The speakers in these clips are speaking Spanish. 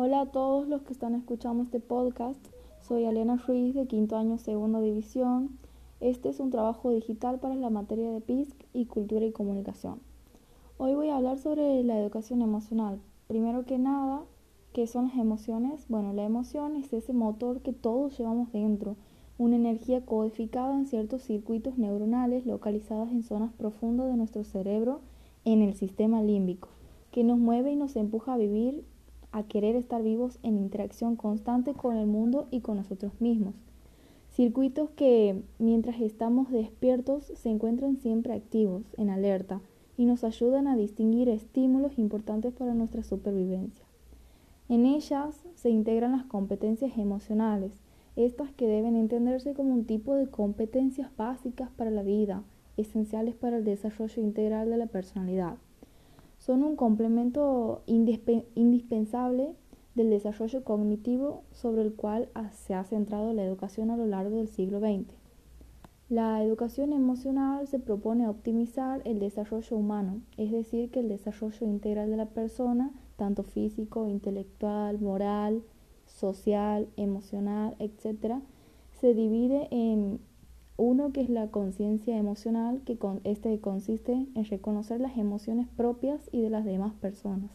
Hola a todos los que están escuchando este podcast. Soy Elena Ruiz de quinto año segunda división. Este es un trabajo digital para la materia de PISC y Cultura y Comunicación. Hoy voy a hablar sobre la educación emocional. Primero que nada, ¿qué son las emociones? Bueno, la emoción es ese motor que todos llevamos dentro, una energía codificada en ciertos circuitos neuronales localizados en zonas profundas de nuestro cerebro en el sistema límbico, que nos mueve y nos empuja a vivir a querer estar vivos en interacción constante con el mundo y con nosotros mismos. Circuitos que, mientras estamos despiertos, se encuentran siempre activos, en alerta, y nos ayudan a distinguir estímulos importantes para nuestra supervivencia. En ellas se integran las competencias emocionales, estas que deben entenderse como un tipo de competencias básicas para la vida, esenciales para el desarrollo integral de la personalidad son un complemento indispensable del desarrollo cognitivo sobre el cual se ha centrado la educación a lo largo del siglo XX. La educación emocional se propone optimizar el desarrollo humano, es decir, que el desarrollo integral de la persona, tanto físico, intelectual, moral, social, emocional, etc., se divide en uno que es la conciencia emocional, que con, este consiste en reconocer las emociones propias y de las demás personas.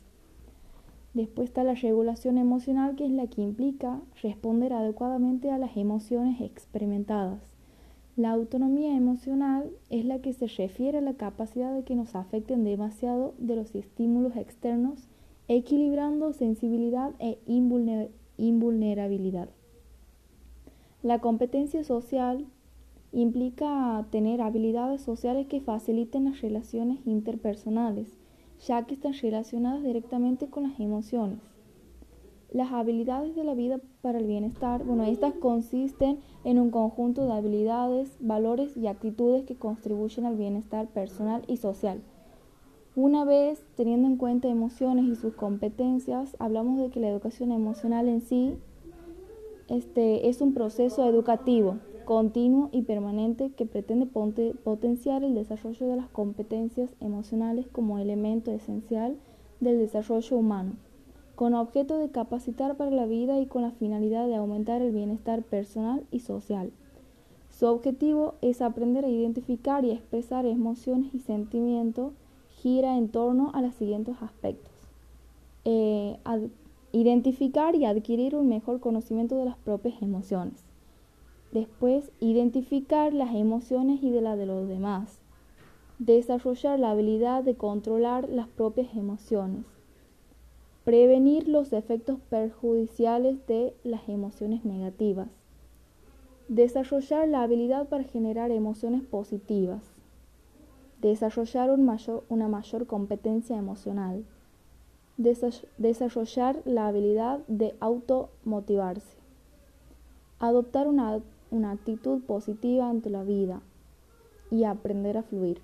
Después está la regulación emocional, que es la que implica responder adecuadamente a las emociones experimentadas. La autonomía emocional es la que se refiere a la capacidad de que nos afecten demasiado de los estímulos externos, equilibrando sensibilidad e invulnerabilidad. La competencia social implica tener habilidades sociales que faciliten las relaciones interpersonales, ya que están relacionadas directamente con las emociones. Las habilidades de la vida para el bienestar, bueno, estas consisten en un conjunto de habilidades, valores y actitudes que contribuyen al bienestar personal y social. Una vez teniendo en cuenta emociones y sus competencias, hablamos de que la educación emocional en sí este, es un proceso educativo continuo y permanente que pretende potenciar el desarrollo de las competencias emocionales como elemento esencial del desarrollo humano, con objeto de capacitar para la vida y con la finalidad de aumentar el bienestar personal y social. Su objetivo es aprender a identificar y expresar emociones y sentimientos, gira en torno a los siguientes aspectos. Eh, identificar y adquirir un mejor conocimiento de las propias emociones Después, identificar las emociones y de las de los demás. Desarrollar la habilidad de controlar las propias emociones. Prevenir los efectos perjudiciales de las emociones negativas. Desarrollar la habilidad para generar emociones positivas. Desarrollar una mayor competencia emocional. Desarrollar la habilidad de automotivarse. Adoptar una una actitud positiva ante la vida y aprender a fluir.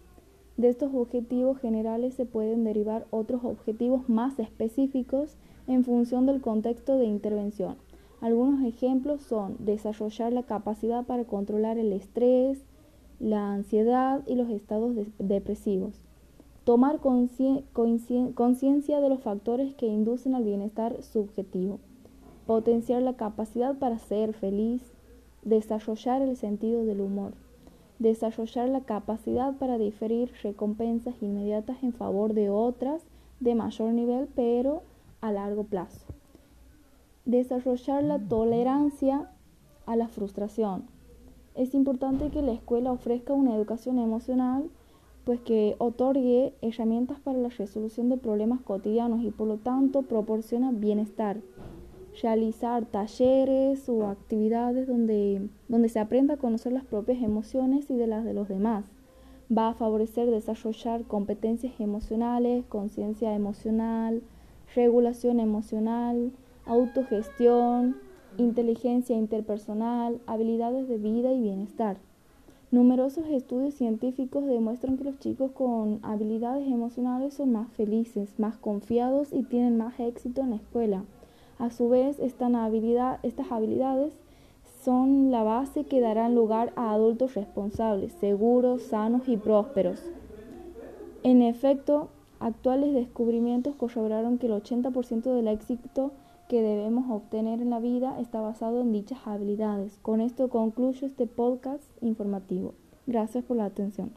De estos objetivos generales se pueden derivar otros objetivos más específicos en función del contexto de intervención. Algunos ejemplos son desarrollar la capacidad para controlar el estrés, la ansiedad y los estados depresivos. Tomar conciencia de los factores que inducen al bienestar subjetivo. Potenciar la capacidad para ser feliz, desarrollar el sentido del humor, desarrollar la capacidad para diferir recompensas inmediatas en favor de otras de mayor nivel pero a largo plazo, desarrollar la tolerancia a la frustración. Es importante que la escuela ofrezca una educación emocional pues que otorgue herramientas para la resolución de problemas cotidianos y por lo tanto proporciona bienestar realizar talleres o actividades donde, donde se aprenda a conocer las propias emociones y de las de los demás. Va a favorecer desarrollar competencias emocionales, conciencia emocional, regulación emocional, autogestión, inteligencia interpersonal, habilidades de vida y bienestar. Numerosos estudios científicos demuestran que los chicos con habilidades emocionales son más felices, más confiados y tienen más éxito en la escuela. A su vez, estas habilidades son la base que darán lugar a adultos responsables, seguros, sanos y prósperos. En efecto, actuales descubrimientos corroboraron que el 80% del éxito que debemos obtener en la vida está basado en dichas habilidades. Con esto concluyo este podcast informativo. Gracias por la atención.